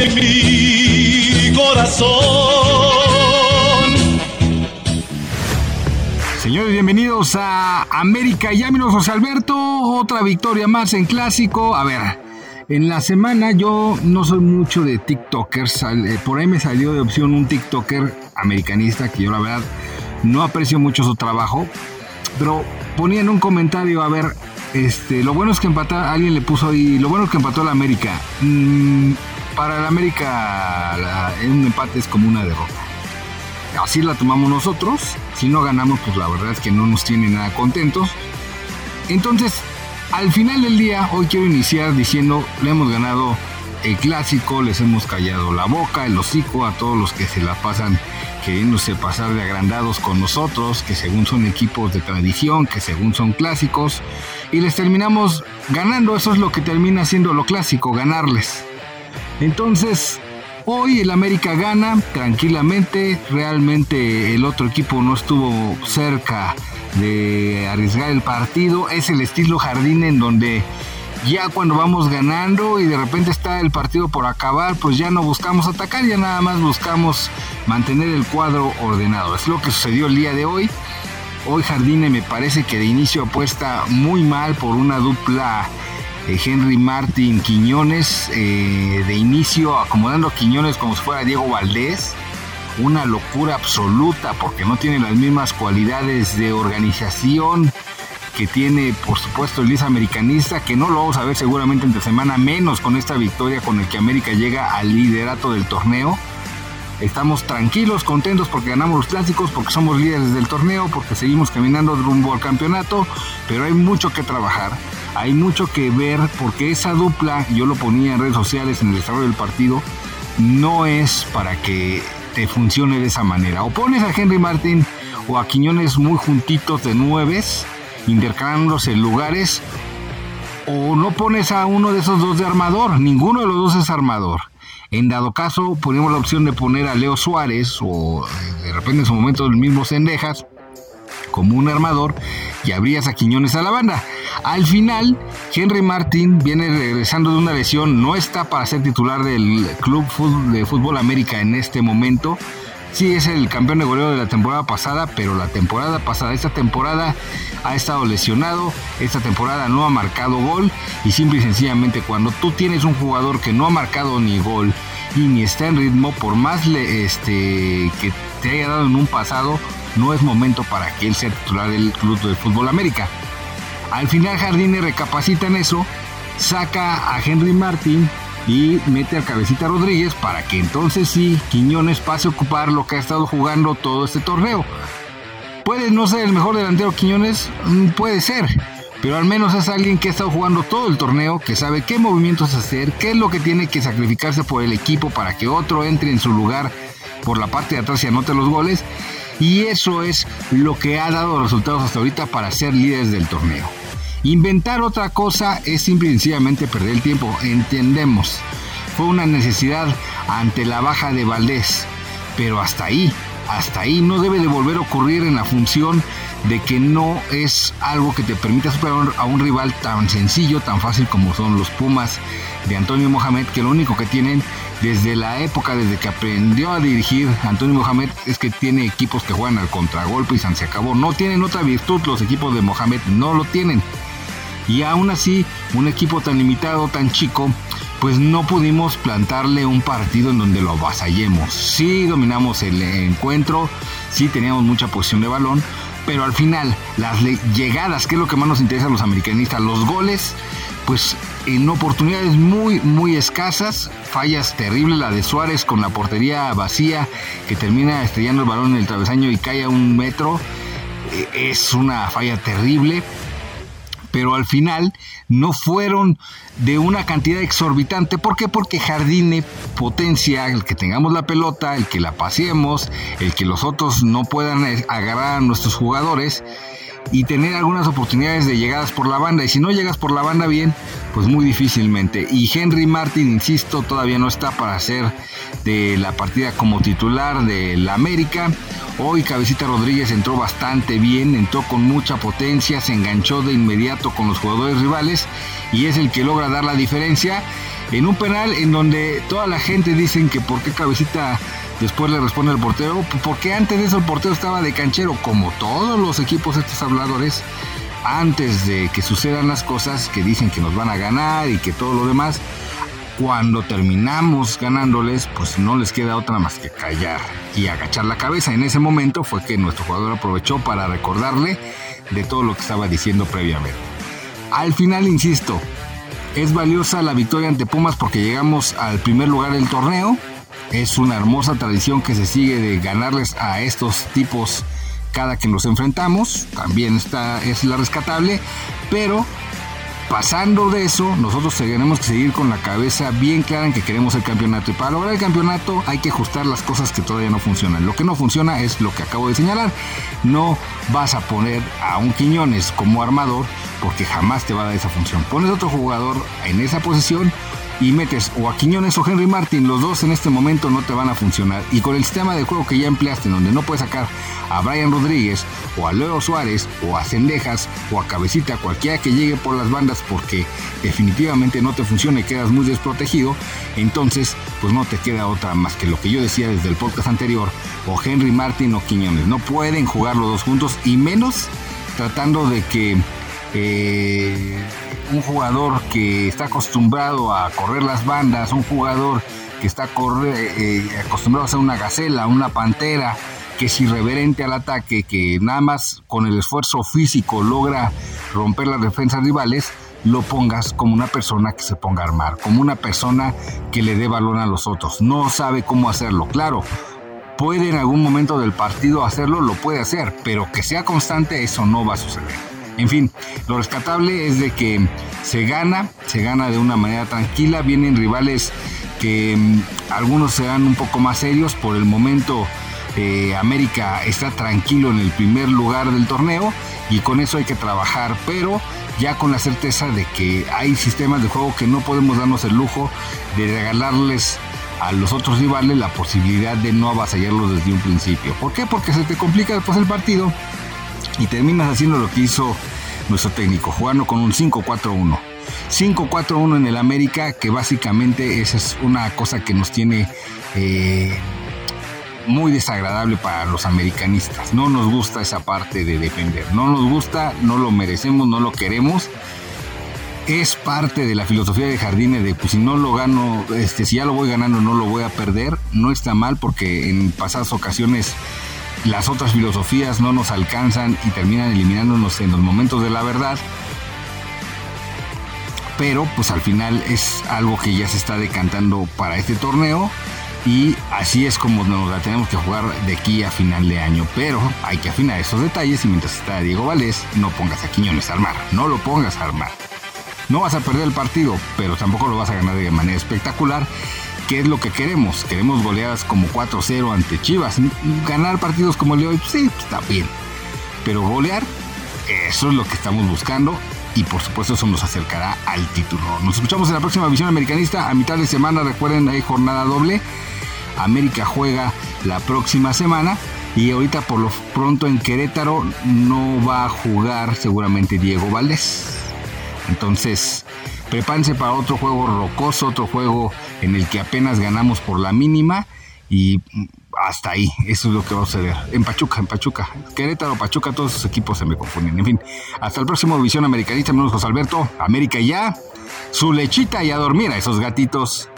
en mi corazón. Señores, bienvenidos a América Llámenos José Alberto. Otra victoria más en clásico. A ver, en la semana yo no soy mucho de TikTokers. eh, Por ahí me salió de opción un TikToker americanista que yo la verdad no aprecio mucho su trabajo. Pero ponía en un comentario, a ver, este, lo bueno es que empató, alguien le puso ahí, lo bueno es que empató el América. Mm, para el América un empate es como una derrota. Así la tomamos nosotros. Si no ganamos, pues la verdad es que no nos tiene nada contentos. Entonces, al final del día, hoy quiero iniciar diciendo, le hemos ganado el clásico, les hemos callado la boca, el hocico a todos los que se la pasan queriéndose pasar de agrandados con nosotros, que según son equipos de tradición, que según son clásicos, y les terminamos ganando, eso es lo que termina siendo lo clásico, ganarles. Entonces, hoy el América gana tranquilamente, realmente el otro equipo no estuvo cerca de arriesgar el partido, es el estilo jardín en donde ya cuando vamos ganando y de repente está el partido por acabar, pues ya no buscamos atacar, ya nada más buscamos mantener el cuadro ordenado. Es lo que sucedió el día de hoy. Hoy Jardine me parece que de inicio apuesta muy mal por una dupla Henry Martin Quiñones, eh, de inicio acomodando Quiñones como si fuera Diego Valdés. Una locura absoluta porque no tiene las mismas cualidades de organización que tiene por supuesto el Liz Americanista, que no lo vamos a ver seguramente entre semana, menos con esta victoria con el que América llega al liderato del torneo. Estamos tranquilos, contentos porque ganamos los clásicos, porque somos líderes del torneo, porque seguimos caminando rumbo al campeonato, pero hay mucho que trabajar, hay mucho que ver, porque esa dupla, yo lo ponía en redes sociales en el desarrollo del partido, no es para que te funcione de esa manera. O pones a Henry Martin o a Quiñones muy juntitos de nueves, intercambiándose lugares, o no pones a uno de esos dos de armador, ninguno de los dos es armador. En dado caso, ponemos la opción de poner a Leo Suárez o eh, de repente en su momento el mismo Sendejas como un armador y abrías a Quiñones a la banda. Al final, Henry Martin viene regresando de una lesión, no está para ser titular del Club de Fútbol América en este momento. Sí, es el campeón de goleo de la temporada pasada, pero la temporada pasada, esta temporada ha estado lesionado, esta temporada no ha marcado gol y simple y sencillamente cuando tú tienes un jugador que no ha marcado ni gol y ni está en ritmo, por más le- este, que te haya dado en un pasado, no es momento para que él sea titular del Club de Fútbol América. Al final Jardine recapacita en eso, saca a Henry Martin y mete a Cabecita Rodríguez para que entonces sí Quiñones pase a ocupar lo que ha estado jugando todo este torneo. Puede no ser el mejor delantero Quiñones, Mm, puede ser, pero al menos es alguien que ha estado jugando todo el torneo, que sabe qué movimientos hacer, qué es lo que tiene que sacrificarse por el equipo para que otro entre en su lugar por la parte de atrás y anote los goles. Y eso es lo que ha dado resultados hasta ahorita para ser líderes del torneo. Inventar otra cosa es simple y sencillamente perder el tiempo, entendemos. Fue una necesidad ante la baja de Valdés, pero hasta ahí, hasta ahí no debe de volver a ocurrir en la función de que no es algo que te permita superar a un rival tan sencillo, tan fácil como son los Pumas de Antonio Mohamed, que lo único que tienen desde la época, desde que aprendió a dirigir Antonio Mohamed, es que tiene equipos que juegan al contragolpe y se acabó. No tienen otra virtud los equipos de Mohamed, no lo tienen. Y aún así, un equipo tan limitado, tan chico, pues no pudimos plantarle un partido en donde lo avasallemos. Sí dominamos el encuentro, sí teníamos mucha posición de balón, pero al final las le- llegadas, que es lo que más nos interesa a los americanistas, los goles, pues en oportunidades muy, muy escasas, fallas terribles, la de Suárez con la portería vacía, que termina estrellando el balón en el travesaño y cae a un metro, eh, es una falla terrible pero al final no fueron de una cantidad exorbitante. ¿Por qué? Porque Jardine potencia el que tengamos la pelota, el que la paseemos, el que los otros no puedan eh, agarrar a nuestros jugadores y tener algunas oportunidades de llegadas por la banda. Y si no llegas por la banda bien, pues muy difícilmente. Y Henry Martin, insisto, todavía no está para ser de la partida como titular del América. Hoy Cabecita Rodríguez entró bastante bien, entró con mucha potencia, se enganchó de inmediato con los jugadores rivales y es el que logra dar la diferencia. En un penal en donde toda la gente dicen que por qué cabecita después le responde al portero, porque antes de eso el portero estaba de canchero, como todos los equipos estos habladores, antes de que sucedan las cosas que dicen que nos van a ganar y que todo lo demás, cuando terminamos ganándoles, pues no les queda otra más que callar y agachar la cabeza. En ese momento fue que nuestro jugador aprovechó para recordarle de todo lo que estaba diciendo previamente. Al final, insisto, es valiosa la victoria ante Pumas porque llegamos al primer lugar del torneo. Es una hermosa tradición que se sigue de ganarles a estos tipos cada que nos enfrentamos. También está, es la rescatable, pero Pasando de eso, nosotros tenemos que seguir con la cabeza bien clara en que queremos el campeonato. Y para lograr el campeonato hay que ajustar las cosas que todavía no funcionan. Lo que no funciona es lo que acabo de señalar. No vas a poner a un Quiñones como armador porque jamás te va a dar esa función. Pones otro jugador en esa posición y metes o a Quiñones o Henry Martin, los dos en este momento no te van a funcionar. Y con el sistema de juego que ya empleaste, en donde no puedes sacar a Brian Rodríguez o a Leo Suárez o a Cendejas o a Cabecita, cualquiera que llegue por las bandas porque definitivamente no te funciona y quedas muy desprotegido, entonces pues no te queda otra más que lo que yo decía desde el podcast anterior, o Henry Martin o Quiñones. No pueden jugar los dos juntos y menos tratando de que eh, un jugador que está acostumbrado a correr las bandas, un jugador que está eh, acostumbrado a ser una gacela, una pantera, que es irreverente al ataque, que nada más con el esfuerzo físico logra romper las defensas rivales, lo pongas como una persona que se ponga a armar, como una persona que le dé balón a los otros. No sabe cómo hacerlo. Claro, puede en algún momento del partido hacerlo, lo puede hacer, pero que sea constante, eso no va a suceder. En fin, lo rescatable es de que se gana, se gana de una manera tranquila, vienen rivales que mm, algunos serán un poco más serios, por el momento eh, América está tranquilo en el primer lugar del torneo y con eso hay que trabajar, pero ya con la certeza de que hay sistemas de juego que no podemos darnos el lujo de regalarles a los otros rivales la posibilidad de no avasallarlos desde un principio. ¿Por qué? Porque se te complica después el partido y terminas haciendo lo que hizo nuestro técnico, jugando con un 5-4-1. 5-4-1 en el América, que básicamente esa es una cosa que nos tiene eh, muy desagradable para los americanistas. No nos gusta esa parte de defender. No nos gusta, no lo merecemos, no lo queremos. Es parte de la filosofía de Jardine de pues si no lo gano, este, si ya lo voy ganando no lo voy a perder. No está mal porque en pasadas ocasiones las otras filosofías no nos alcanzan y terminan eliminándonos en los momentos de la verdad. Pero pues al final es algo que ya se está decantando para este torneo y así es como nos la tenemos que jugar de aquí a final de año. Pero hay que afinar esos detalles y mientras está Diego Valdés, no pongas a Quiñones a armar, no lo pongas a armar. No vas a perder el partido, pero tampoco lo vas a ganar de manera espectacular ¿Qué es lo que queremos? Queremos goleadas como 4-0 ante Chivas. Ganar partidos como el de hoy, sí, está bien. Pero golear, eso es lo que estamos buscando y por supuesto eso nos acercará al título. Nos escuchamos en la próxima visión americanista a mitad de semana. Recuerden, hay jornada doble. América juega la próxima semana y ahorita por lo pronto en Querétaro no va a jugar seguramente Diego Valdés. Entonces, prepárense para otro juego rocoso, otro juego en el que apenas ganamos por la mínima y hasta ahí, eso es lo que va a suceder. En Pachuca, en Pachuca, Querétaro, Pachuca, todos esos equipos se me confunden. En fin, hasta el próximo Visión Americanista, menos José Alberto, América ya, su lechita y a dormir a esos gatitos.